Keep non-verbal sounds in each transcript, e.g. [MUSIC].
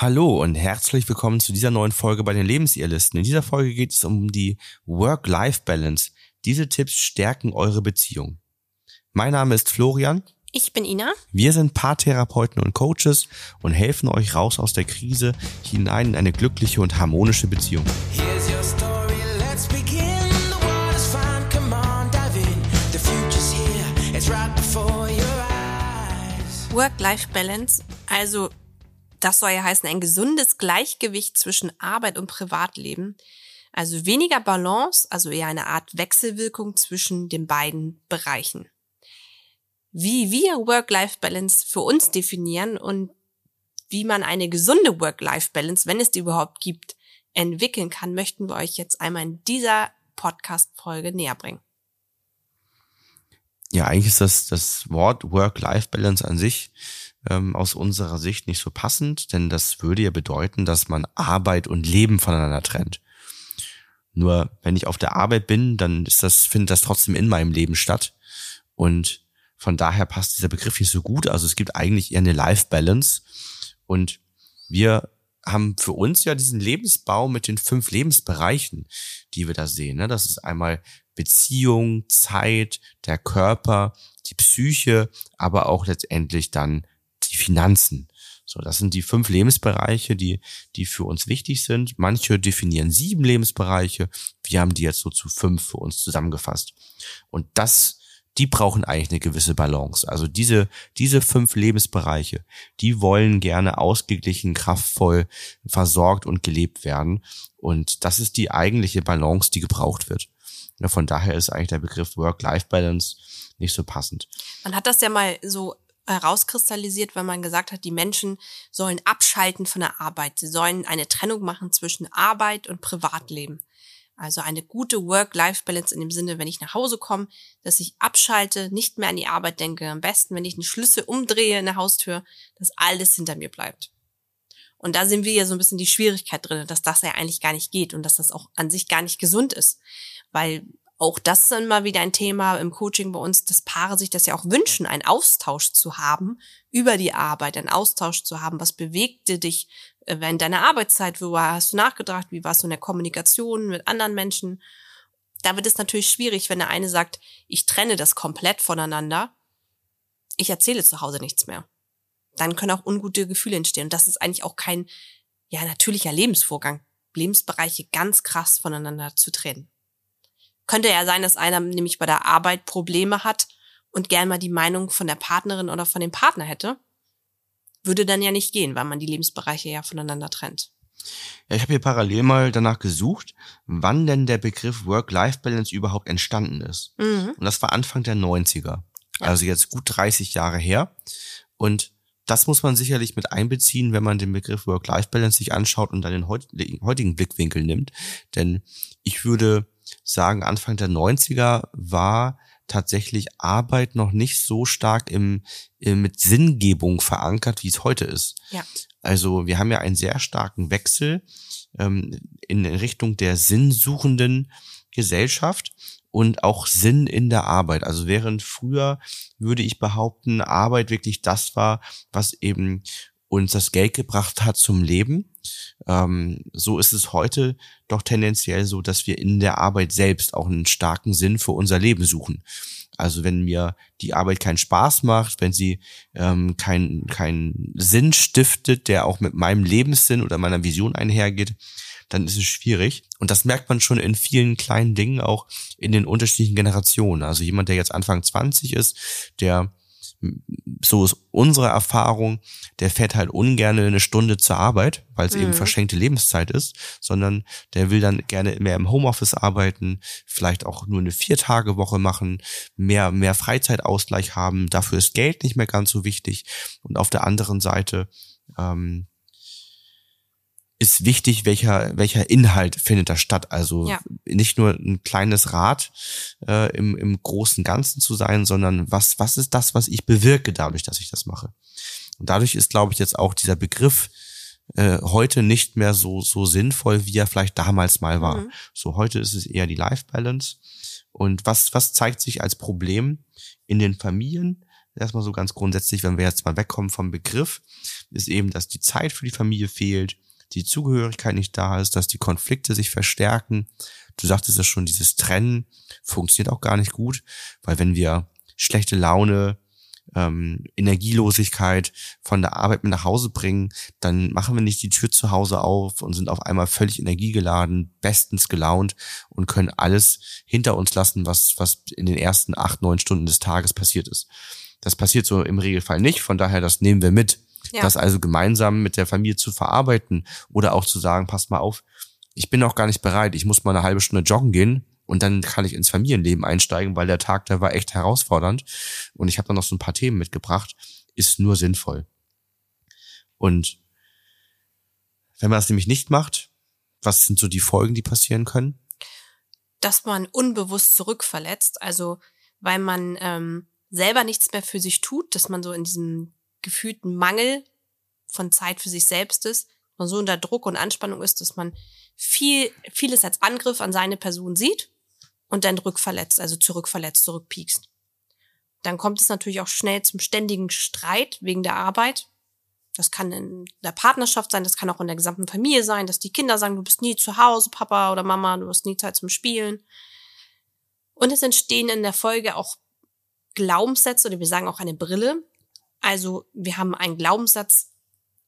Hallo und herzlich willkommen zu dieser neuen Folge bei den Lebensirrlisten. In dieser Folge geht es um die Work-Life-Balance. Diese Tipps stärken eure Beziehung. Mein Name ist Florian. Ich bin Ina. Wir sind Paartherapeuten und Coaches und helfen euch raus aus der Krise hinein in eine glückliche und harmonische Beziehung. Work-Life-Balance, also das soll ja heißen, ein gesundes Gleichgewicht zwischen Arbeit und Privatleben. Also weniger Balance, also eher eine Art Wechselwirkung zwischen den beiden Bereichen. Wie wir Work-Life-Balance für uns definieren und wie man eine gesunde Work-Life-Balance, wenn es die überhaupt gibt, entwickeln kann, möchten wir euch jetzt einmal in dieser Podcast-Folge näher bringen. Ja, eigentlich ist das, das Wort Work-Life-Balance an sich ähm, aus unserer Sicht nicht so passend, denn das würde ja bedeuten, dass man Arbeit und Leben voneinander trennt. Nur wenn ich auf der Arbeit bin, dann ist das, findet das trotzdem in meinem Leben statt. Und von daher passt dieser Begriff nicht so gut. Also es gibt eigentlich eher eine Life Balance. Und wir haben für uns ja diesen Lebensbau mit den fünf Lebensbereichen, die wir da sehen. Ne? Das ist einmal Beziehung, Zeit, der Körper, die Psyche, aber auch letztendlich dann Finanzen. So, das sind die fünf Lebensbereiche, die, die für uns wichtig sind. Manche definieren sieben Lebensbereiche. Wir haben die jetzt so zu fünf für uns zusammengefasst. Und das, die brauchen eigentlich eine gewisse Balance. Also diese, diese fünf Lebensbereiche, die wollen gerne ausgeglichen, kraftvoll, versorgt und gelebt werden. Und das ist die eigentliche Balance, die gebraucht wird. Von daher ist eigentlich der Begriff Work-Life-Balance nicht so passend. Man hat das ja mal so herauskristallisiert, weil man gesagt hat, die Menschen sollen abschalten von der Arbeit. Sie sollen eine Trennung machen zwischen Arbeit und Privatleben. Also eine gute Work-Life-Balance in dem Sinne, wenn ich nach Hause komme, dass ich abschalte, nicht mehr an die Arbeit denke. Am besten, wenn ich einen Schlüssel umdrehe in der Haustür, dass alles hinter mir bleibt. Und da sehen wir ja so ein bisschen die Schwierigkeit drin, dass das ja eigentlich gar nicht geht und dass das auch an sich gar nicht gesund ist. Weil auch das ist immer wieder ein Thema im Coaching bei uns, dass Paare sich das ja auch wünschen, einen Austausch zu haben über die Arbeit, einen Austausch zu haben. Was bewegte dich äh, während deiner Arbeitszeit? Wo hast du nachgedacht? Wie warst du in der Kommunikation mit anderen Menschen? Da wird es natürlich schwierig, wenn der eine sagt, ich trenne das komplett voneinander. Ich erzähle zu Hause nichts mehr. Dann können auch ungute Gefühle entstehen. Und das ist eigentlich auch kein, ja, natürlicher Lebensvorgang. Lebensbereiche ganz krass voneinander zu trennen. Könnte ja sein, dass einer nämlich bei der Arbeit Probleme hat und gern mal die Meinung von der Partnerin oder von dem Partner hätte. Würde dann ja nicht gehen, weil man die Lebensbereiche ja voneinander trennt. Ja, ich habe hier parallel mal danach gesucht, wann denn der Begriff Work-Life-Balance überhaupt entstanden ist. Mhm. Und das war Anfang der 90er. Also jetzt gut 30 Jahre her. Und das muss man sicherlich mit einbeziehen, wenn man den Begriff Work-Life-Balance sich anschaut und dann den heutigen Blickwinkel nimmt. Denn ich würde sagen, Anfang der 90er war tatsächlich Arbeit noch nicht so stark im, im mit Sinngebung verankert, wie es heute ist. Ja. Also wir haben ja einen sehr starken Wechsel ähm, in Richtung der sinnsuchenden Gesellschaft und auch Sinn in der Arbeit. Also während früher würde ich behaupten, Arbeit wirklich das war, was eben uns das Geld gebracht hat zum Leben. Ähm, so ist es heute doch tendenziell so, dass wir in der Arbeit selbst auch einen starken Sinn für unser Leben suchen. Also wenn mir die Arbeit keinen Spaß macht, wenn sie ähm, keinen kein Sinn stiftet, der auch mit meinem Lebenssinn oder meiner Vision einhergeht, dann ist es schwierig. Und das merkt man schon in vielen kleinen Dingen, auch in den unterschiedlichen Generationen. Also jemand, der jetzt Anfang 20 ist, der so ist unsere Erfahrung, der fährt halt ungern eine Stunde zur Arbeit, weil es mhm. eben verschenkte Lebenszeit ist, sondern der will dann gerne mehr im Homeoffice arbeiten, vielleicht auch nur eine Viertagewoche machen, mehr, mehr Freizeitausgleich haben, dafür ist Geld nicht mehr ganz so wichtig. Und auf der anderen Seite ähm, ist wichtig, welcher, welcher Inhalt findet da statt. Also ja. nicht nur ein kleines Rad äh, im, im großen Ganzen zu sein, sondern was, was ist das, was ich bewirke dadurch, dass ich das mache. Und dadurch ist, glaube ich, jetzt auch dieser Begriff äh, heute nicht mehr so, so sinnvoll, wie er vielleicht damals mal war. Mhm. So heute ist es eher die Life Balance. Und was, was zeigt sich als Problem in den Familien? erstmal so ganz grundsätzlich, wenn wir jetzt mal wegkommen vom Begriff, ist eben, dass die Zeit für die Familie fehlt, die Zugehörigkeit nicht da ist, dass die Konflikte sich verstärken. Du sagtest ja schon, dieses Trennen funktioniert auch gar nicht gut, weil wenn wir schlechte Laune, ähm, Energielosigkeit von der Arbeit mit nach Hause bringen, dann machen wir nicht die Tür zu Hause auf und sind auf einmal völlig energiegeladen, bestens gelaunt und können alles hinter uns lassen, was, was in den ersten acht, neun Stunden des Tages passiert ist. Das passiert so im Regelfall nicht, von daher, das nehmen wir mit. Ja. Das also gemeinsam mit der Familie zu verarbeiten oder auch zu sagen, passt mal auf, ich bin noch gar nicht bereit, ich muss mal eine halbe Stunde joggen gehen, und dann kann ich ins Familienleben einsteigen, weil der Tag, der war echt herausfordernd. Und ich habe dann noch so ein paar Themen mitgebracht. Ist nur sinnvoll. Und wenn man das nämlich nicht macht, was sind so die Folgen, die passieren können? Dass man unbewusst zurückverletzt, also weil man ähm, selber nichts mehr für sich tut, dass man so in diesem gefühlten Mangel von Zeit für sich selbst ist, man so unter Druck und Anspannung ist, dass man viel, vieles als Angriff an seine Person sieht und dann rückverletzt, also zurückverletzt, zurückpiekst. Dann kommt es natürlich auch schnell zum ständigen Streit wegen der Arbeit. Das kann in der Partnerschaft sein, das kann auch in der gesamten Familie sein, dass die Kinder sagen, du bist nie zu Hause, Papa oder Mama, du hast nie Zeit zum Spielen. Und es entstehen in der Folge auch Glaubenssätze oder wir sagen auch eine Brille. Also wir haben einen Glaubenssatz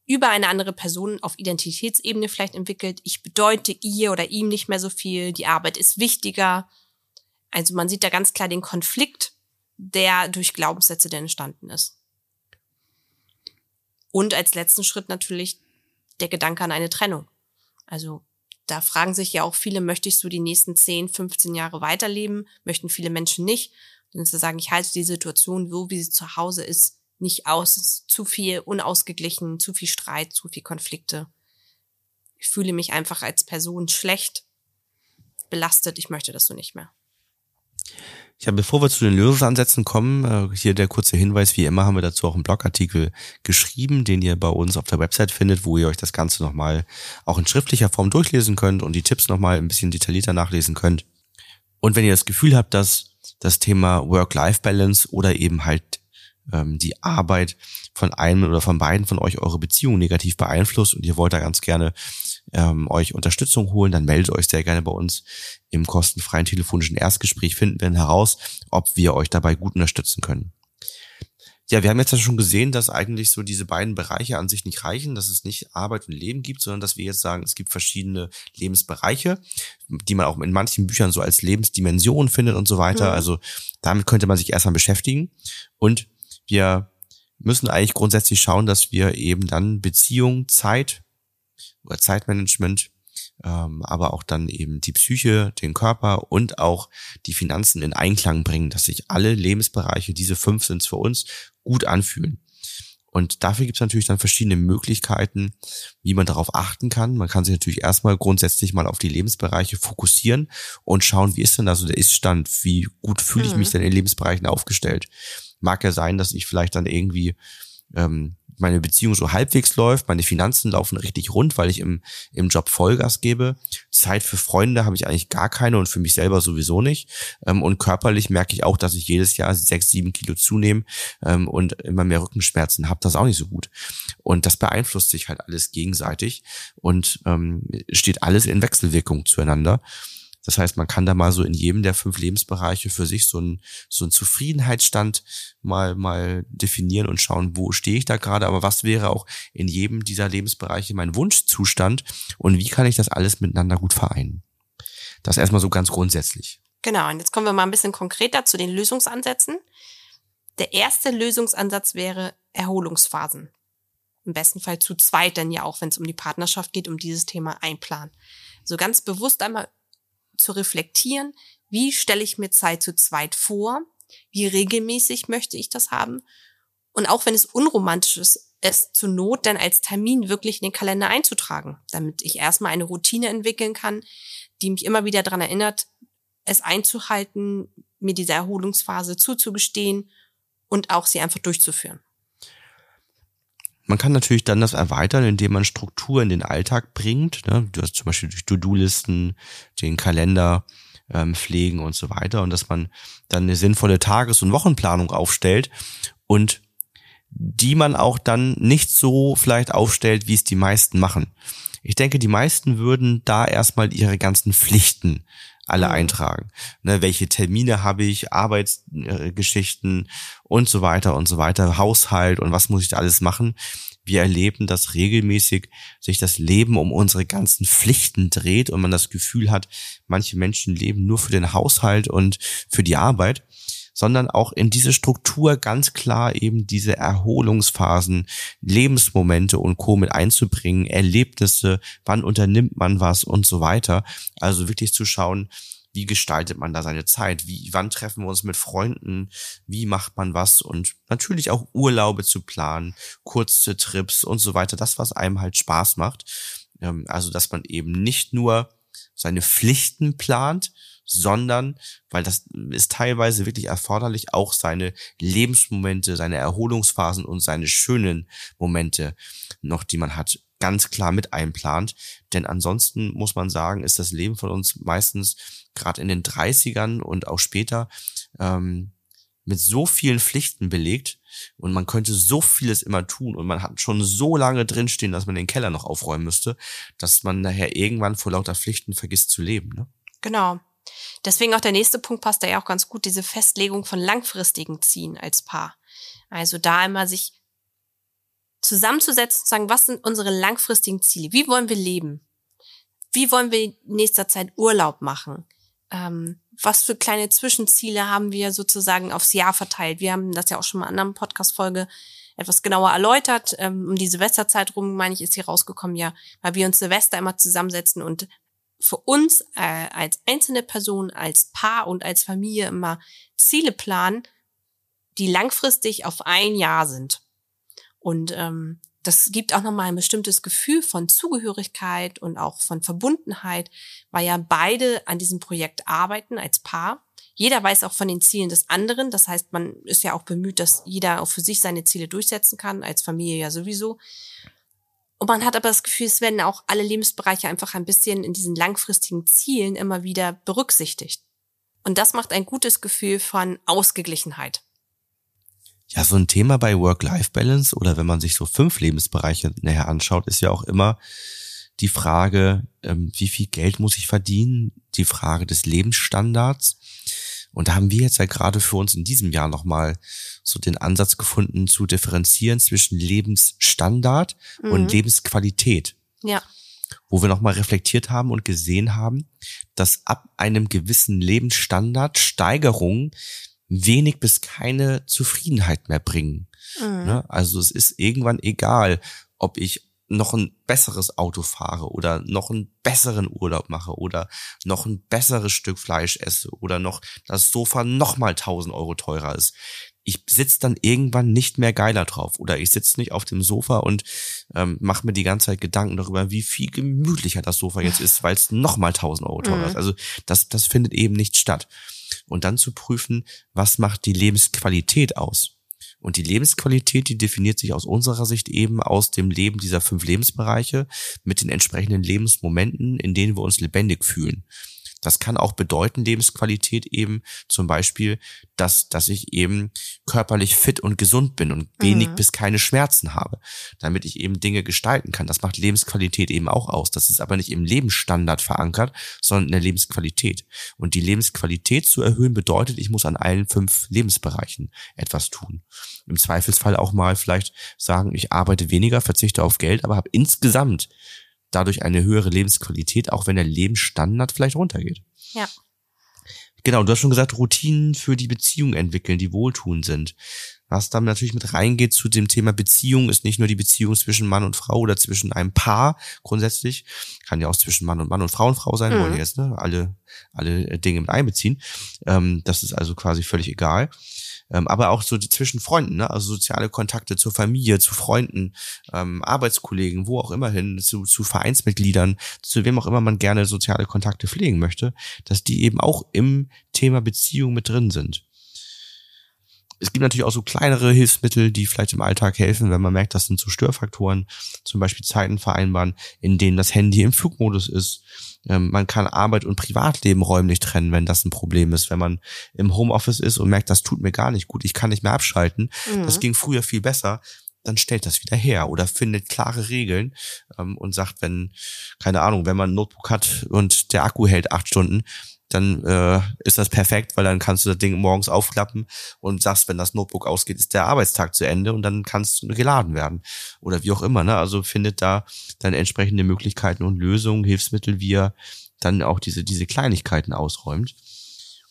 über eine andere Person auf Identitätsebene vielleicht entwickelt. Ich bedeute ihr oder ihm nicht mehr so viel. Die Arbeit ist wichtiger. Also man sieht da ganz klar den Konflikt, der durch Glaubenssätze denn entstanden ist. Und als letzten Schritt natürlich der Gedanke an eine Trennung. Also da fragen sich ja auch viele, möchtest du die nächsten 10, 15 Jahre weiterleben? Möchten viele Menschen nicht. Und zu sagen, ich halte die Situation so, wie sie zu Hause ist, nicht aus. Zu viel unausgeglichen, zu viel Streit, zu viel Konflikte. Ich fühle mich einfach als Person schlecht, belastet. Ich möchte das so nicht mehr. Ja, bevor wir zu den Lösungsansätzen kommen, äh, hier der kurze Hinweis, wie immer haben wir dazu auch einen Blogartikel geschrieben, den ihr bei uns auf der Website findet, wo ihr euch das Ganze nochmal auch in schriftlicher Form durchlesen könnt und die Tipps nochmal ein bisschen detaillierter nachlesen könnt. Und wenn ihr das Gefühl habt, dass das Thema Work-Life-Balance oder eben halt ähm, die Arbeit von einem oder von beiden von euch eure Beziehung negativ beeinflusst und ihr wollt da ganz gerne ähm, euch Unterstützung holen, dann meldet euch sehr gerne bei uns im kostenfreien telefonischen Erstgespräch, finden wir heraus, ob wir euch dabei gut unterstützen können. Ja, wir haben jetzt ja schon gesehen, dass eigentlich so diese beiden Bereiche an sich nicht reichen, dass es nicht Arbeit und Leben gibt, sondern dass wir jetzt sagen, es gibt verschiedene Lebensbereiche, die man auch in manchen Büchern so als Lebensdimension findet und so weiter. Mhm. Also damit könnte man sich erstmal beschäftigen. Und wir müssen eigentlich grundsätzlich schauen, dass wir eben dann Beziehung, Zeit oder Zeitmanagement, ähm, aber auch dann eben die Psyche, den Körper und auch die Finanzen in Einklang bringen, dass sich alle Lebensbereiche, diese fünf sind für uns, gut anfühlen. Und dafür gibt es natürlich dann verschiedene Möglichkeiten, wie man darauf achten kann. Man kann sich natürlich erstmal grundsätzlich mal auf die Lebensbereiche fokussieren und schauen, wie ist denn also der Iststand, wie gut fühle ich mich mhm. denn in Lebensbereichen aufgestellt. Mag ja sein, dass ich vielleicht dann irgendwie ähm, meine Beziehung so halbwegs läuft, meine Finanzen laufen richtig rund, weil ich im, im Job Vollgas gebe. Zeit für Freunde habe ich eigentlich gar keine und für mich selber sowieso nicht. Ähm, und körperlich merke ich auch, dass ich jedes Jahr sechs, sieben Kilo zunehme ähm, und immer mehr Rückenschmerzen habe. Das auch nicht so gut. Und das beeinflusst sich halt alles gegenseitig und ähm, steht alles in Wechselwirkung zueinander. Das heißt, man kann da mal so in jedem der fünf Lebensbereiche für sich so einen so einen Zufriedenheitsstand mal mal definieren und schauen, wo stehe ich da gerade, aber was wäre auch in jedem dieser Lebensbereiche mein Wunschzustand und wie kann ich das alles miteinander gut vereinen? Das erstmal so ganz grundsätzlich. Genau, und jetzt kommen wir mal ein bisschen konkreter zu den Lösungsansätzen. Der erste Lösungsansatz wäre Erholungsphasen. Im besten Fall zu zweit dann ja auch, wenn es um die Partnerschaft geht, um dieses Thema einplanen. So ganz bewusst einmal zu reflektieren, wie stelle ich mir Zeit zu zweit vor, wie regelmäßig möchte ich das haben und auch wenn es unromantisch ist, es zur Not dann als Termin wirklich in den Kalender einzutragen, damit ich erstmal eine Routine entwickeln kann, die mich immer wieder daran erinnert, es einzuhalten, mir diese Erholungsphase zuzugestehen und auch sie einfach durchzuführen. Man kann natürlich dann das erweitern, indem man Struktur in den Alltag bringt. Ne? Du hast zum Beispiel durch To-Do-Listen, den Kalender, ähm, pflegen und so weiter und dass man dann eine sinnvolle Tages- und Wochenplanung aufstellt und die man auch dann nicht so vielleicht aufstellt, wie es die meisten machen. Ich denke, die meisten würden da erstmal ihre ganzen Pflichten alle mhm. eintragen. Ne, welche Termine habe ich, Arbeitsgeschichten und so weiter und so weiter, Haushalt und was muss ich da alles machen. Wir erleben, dass regelmäßig sich das Leben um unsere ganzen Pflichten dreht und man das Gefühl hat, manche Menschen leben nur für den Haushalt und für die Arbeit sondern auch in diese Struktur ganz klar eben diese Erholungsphasen, Lebensmomente und Co. mit einzubringen, Erlebnisse, wann unternimmt man was und so weiter. Also wirklich zu schauen, wie gestaltet man da seine Zeit? Wie, wann treffen wir uns mit Freunden? Wie macht man was? Und natürlich auch Urlaube zu planen, kurze Trips und so weiter. Das, was einem halt Spaß macht. Ähm, also, dass man eben nicht nur seine Pflichten plant, sondern, weil das ist teilweise wirklich erforderlich, auch seine Lebensmomente, seine Erholungsphasen und seine schönen Momente noch, die man hat, ganz klar mit einplant. Denn ansonsten muss man sagen, ist das Leben von uns meistens gerade in den 30ern und auch später ähm, mit so vielen Pflichten belegt und man könnte so vieles immer tun und man hat schon so lange drinstehen, dass man den Keller noch aufräumen müsste, dass man nachher irgendwann vor lauter Pflichten vergisst zu leben. Ne? Genau. Deswegen auch der nächste Punkt passt da ja auch ganz gut, diese Festlegung von langfristigen Zielen als Paar. Also da immer sich zusammenzusetzen und sagen, was sind unsere langfristigen Ziele? Wie wollen wir leben? Wie wollen wir in nächster Zeit Urlaub machen? Ähm, was für kleine Zwischenziele haben wir sozusagen aufs Jahr verteilt? Wir haben das ja auch schon mal in einer anderen Podcast-Folge etwas genauer erläutert. Ähm, um die Silvesterzeit rum, meine ich, ist hier rausgekommen, ja, weil wir uns Silvester immer zusammensetzen und für uns äh, als einzelne Person, als Paar und als Familie immer Ziele planen, die langfristig auf ein Jahr sind. Und ähm, das gibt auch nochmal ein bestimmtes Gefühl von Zugehörigkeit und auch von Verbundenheit, weil ja beide an diesem Projekt arbeiten als Paar. Jeder weiß auch von den Zielen des anderen. Das heißt, man ist ja auch bemüht, dass jeder auch für sich seine Ziele durchsetzen kann, als Familie ja sowieso. Und man hat aber das Gefühl, es werden auch alle Lebensbereiche einfach ein bisschen in diesen langfristigen Zielen immer wieder berücksichtigt. Und das macht ein gutes Gefühl von Ausgeglichenheit. Ja, so ein Thema bei Work-Life-Balance oder wenn man sich so fünf Lebensbereiche näher anschaut, ist ja auch immer die Frage, ähm, wie viel Geld muss ich verdienen, die Frage des Lebensstandards. Und da haben wir jetzt ja gerade für uns in diesem Jahr nochmal so den Ansatz gefunden zu differenzieren zwischen Lebensstandard mhm. und Lebensqualität. Ja. Wo wir nochmal reflektiert haben und gesehen haben, dass ab einem gewissen Lebensstandard Steigerungen wenig bis keine Zufriedenheit mehr bringen. Mhm. Ne? Also es ist irgendwann egal, ob ich noch ein besseres Auto fahre oder noch einen besseren Urlaub mache oder noch ein besseres Stück Fleisch esse oder noch das Sofa noch mal 1000 Euro teurer ist. Ich sitze dann irgendwann nicht mehr geiler drauf oder ich sitze nicht auf dem Sofa und ähm, mache mir die ganze Zeit Gedanken darüber, wie viel gemütlicher das Sofa jetzt [LAUGHS] ist, weil es noch mal 1000 Euro teurer mhm. ist. Also das, das findet eben nicht statt. Und dann zu prüfen, was macht die Lebensqualität aus? Und die Lebensqualität, die definiert sich aus unserer Sicht eben aus dem Leben dieser fünf Lebensbereiche mit den entsprechenden Lebensmomenten, in denen wir uns lebendig fühlen. Das kann auch bedeuten, Lebensqualität eben zum Beispiel, dass, dass ich eben körperlich fit und gesund bin und wenig mhm. bis keine Schmerzen habe, damit ich eben Dinge gestalten kann. Das macht Lebensqualität eben auch aus. Das ist aber nicht im Lebensstandard verankert, sondern in der Lebensqualität. Und die Lebensqualität zu erhöhen bedeutet, ich muss an allen fünf Lebensbereichen etwas tun. Im Zweifelsfall auch mal vielleicht sagen, ich arbeite weniger, verzichte auf Geld, aber habe insgesamt dadurch eine höhere Lebensqualität, auch wenn der Lebensstandard vielleicht runtergeht. Ja. Genau, du hast schon gesagt, Routinen für die Beziehung entwickeln, die wohltuend sind. Was dann natürlich mit reingeht zu dem Thema Beziehung, ist nicht nur die Beziehung zwischen Mann und Frau oder zwischen einem Paar grundsätzlich, kann ja auch zwischen Mann und Mann und Frau und Frau sein, mhm. wollen jetzt ne, alle alle Dinge mit einbeziehen. Ähm, das ist also quasi völlig egal ähm, aber auch so die zwischen Freunden, ne? also soziale Kontakte zur Familie, zu Freunden, ähm, Arbeitskollegen, wo auch immer hin, zu, zu Vereinsmitgliedern, zu wem auch immer man gerne soziale Kontakte pflegen möchte, dass die eben auch im Thema Beziehung mit drin sind. Es gibt natürlich auch so kleinere Hilfsmittel, die vielleicht im Alltag helfen, wenn man merkt, das sind so Störfaktoren, zum Beispiel Zeiten vereinbaren, in denen das Handy im Flugmodus ist, Ähm, man kann Arbeit und Privatleben räumlich trennen, wenn das ein Problem ist. Wenn man im Homeoffice ist und merkt, das tut mir gar nicht gut, ich kann nicht mehr abschalten. Mhm. Das ging früher viel besser dann stellt das wieder her oder findet klare Regeln ähm, und sagt, wenn, keine Ahnung, wenn man ein Notebook hat und der Akku hält acht Stunden, dann äh, ist das perfekt, weil dann kannst du das Ding morgens aufklappen und sagst, wenn das Notebook ausgeht, ist der Arbeitstag zu Ende und dann kannst du geladen werden. Oder wie auch immer. Ne? Also findet da dann entsprechende Möglichkeiten und Lösungen, Hilfsmittel, wie er dann auch diese, diese Kleinigkeiten ausräumt.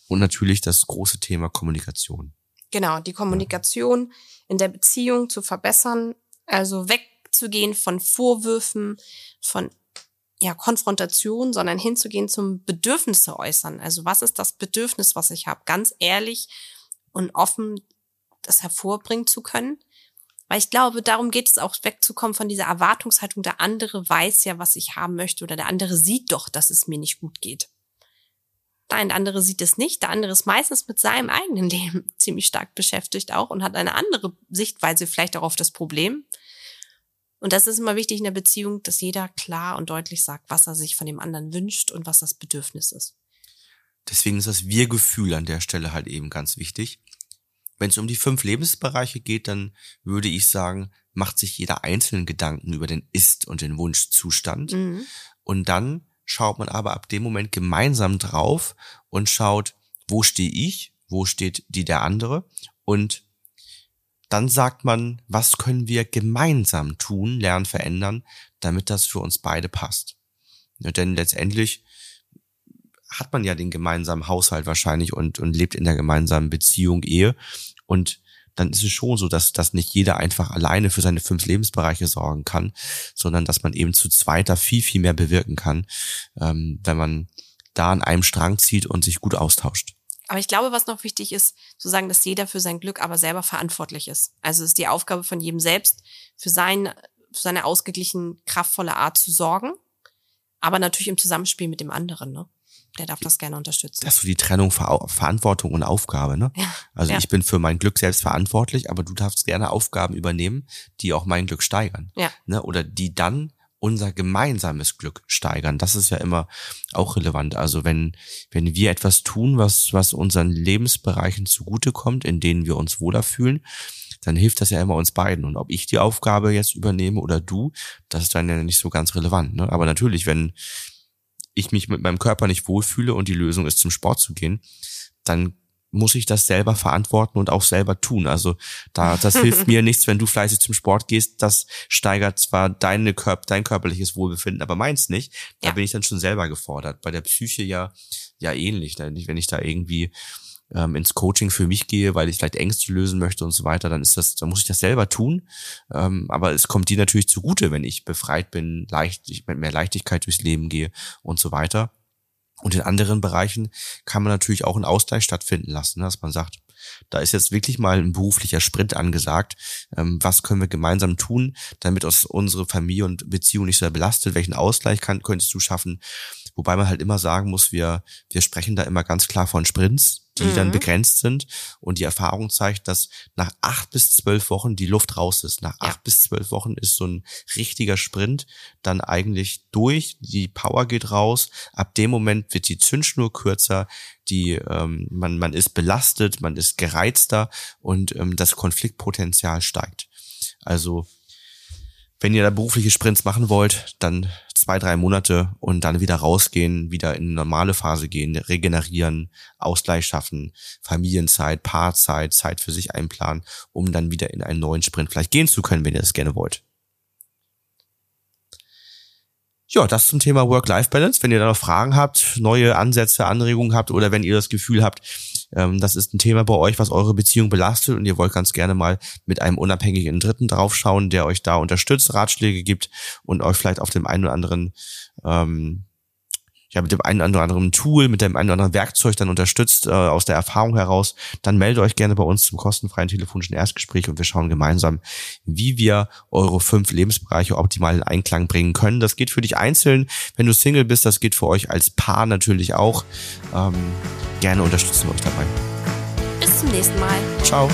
Und natürlich das große Thema Kommunikation. Genau, die Kommunikation in der Beziehung zu verbessern, also wegzugehen von Vorwürfen, von ja, Konfrontation, sondern hinzugehen zum Bedürfnisse äußern. Also was ist das Bedürfnis, was ich habe? Ganz ehrlich und offen das hervorbringen zu können. Weil ich glaube, darum geht es auch wegzukommen von dieser Erwartungshaltung, der andere weiß ja, was ich haben möchte oder der andere sieht doch, dass es mir nicht gut geht. Nein, der andere sieht es nicht. Der andere ist meistens mit seinem eigenen Leben [LAUGHS] ziemlich stark beschäftigt auch und hat eine andere Sichtweise vielleicht auch auf das Problem. Und das ist immer wichtig in der Beziehung, dass jeder klar und deutlich sagt, was er sich von dem anderen wünscht und was das Bedürfnis ist. Deswegen ist das Wir-Gefühl an der Stelle halt eben ganz wichtig. Wenn es um die fünf Lebensbereiche geht, dann würde ich sagen, macht sich jeder einzelnen Gedanken über den Ist- und den Wunschzustand. Mhm. Und dann schaut man aber ab dem Moment gemeinsam drauf und schaut, wo stehe ich, wo steht die der andere und dann sagt man, was können wir gemeinsam tun, lernen, verändern, damit das für uns beide passt. Denn letztendlich hat man ja den gemeinsamen Haushalt wahrscheinlich und, und lebt in der gemeinsamen Beziehung, Ehe. Und dann ist es schon so, dass, dass nicht jeder einfach alleine für seine fünf Lebensbereiche sorgen kann, sondern dass man eben zu zweiter viel, viel mehr bewirken kann, ähm, wenn man da an einem Strang zieht und sich gut austauscht. Aber ich glaube, was noch wichtig ist, zu sagen, dass jeder für sein Glück aber selber verantwortlich ist. Also es ist die Aufgabe von jedem selbst, für, sein, für seine ausgeglichen, kraftvolle Art zu sorgen. Aber natürlich im Zusammenspiel mit dem anderen, ne? Der darf das gerne unterstützen. Das ist so die Trennung Ver Verantwortung und Aufgabe, ne? Ja, also ja. ich bin für mein Glück selbst verantwortlich, aber du darfst gerne Aufgaben übernehmen, die auch mein Glück steigern. Ja. Ne? Oder die dann unser gemeinsames Glück steigern. Das ist ja immer auch relevant. Also wenn, wenn wir etwas tun, was, was unseren Lebensbereichen zugutekommt, in denen wir uns wohler fühlen, dann hilft das ja immer uns beiden. Und ob ich die Aufgabe jetzt übernehme oder du, das ist dann ja nicht so ganz relevant. Ne? Aber natürlich, wenn ich mich mit meinem Körper nicht wohlfühle und die Lösung ist, zum Sport zu gehen, dann muss ich das selber verantworten und auch selber tun. Also da, das hilft mir [LAUGHS] nichts, wenn du fleißig zum Sport gehst. Das steigert zwar deine Körper, dein körperliches Wohlbefinden, aber meins nicht. Da ja. bin ich dann schon selber gefordert. Bei der Psyche ja, ja ähnlich. Wenn ich da irgendwie ähm, ins Coaching für mich gehe, weil ich vielleicht Ängste lösen möchte und so weiter, dann ist das, dann muss ich das selber tun. Ähm, aber es kommt dir natürlich zugute, wenn ich befreit bin, leicht, mit mehr Leichtigkeit durchs Leben gehe und so weiter. Und in anderen Bereichen kann man natürlich auch einen Ausgleich stattfinden lassen, ne, dass man sagt, da ist jetzt wirklich mal ein beruflicher Sprint angesagt. Ähm, was können wir gemeinsam tun, damit uns unsere Familie und Beziehung nicht so belastet? Welchen Ausgleich kann, könntest du schaffen? Wobei man halt immer sagen muss, wir, wir sprechen da immer ganz klar von Sprints die mhm. dann begrenzt sind. Und die Erfahrung zeigt, dass nach acht bis zwölf Wochen die Luft raus ist. Nach ja. acht bis zwölf Wochen ist so ein richtiger Sprint dann eigentlich durch. Die Power geht raus. Ab dem Moment wird die Zündschnur kürzer. Die ähm, man man ist belastet, man ist gereizter und ähm, das Konfliktpotenzial steigt. Also wenn ihr da berufliche Sprints machen wollt, dann zwei, drei Monate und dann wieder rausgehen, wieder in eine normale Phase gehen, regenerieren, Ausgleich schaffen, Familienzeit, Paarzeit, Zeit für sich einplanen, um dann wieder in einen neuen Sprint vielleicht gehen zu können, wenn ihr das gerne wollt. Ja, das zum Thema Work-Life-Balance. Wenn ihr da noch Fragen habt, neue Ansätze, Anregungen habt oder wenn ihr das Gefühl habt, ähm, das ist ein Thema bei euch, was eure Beziehung belastet und ihr wollt ganz gerne mal mit einem unabhängigen Dritten draufschauen, der euch da unterstützt, Ratschläge gibt und euch vielleicht auf dem einen oder anderen ähm, ja, mit dem einen oder anderen Tool, mit dem einen oder anderen Werkzeug dann unterstützt, äh, aus der Erfahrung heraus, dann meldet euch gerne bei uns zum kostenfreien telefonischen Erstgespräch und wir schauen gemeinsam, wie wir eure fünf Lebensbereiche optimal in Einklang bringen können. Das geht für dich einzeln, wenn du Single bist, das geht für euch als Paar natürlich auch. Ähm, gerne unterstützen wir euch dabei. Bis zum nächsten Mal. Ciao.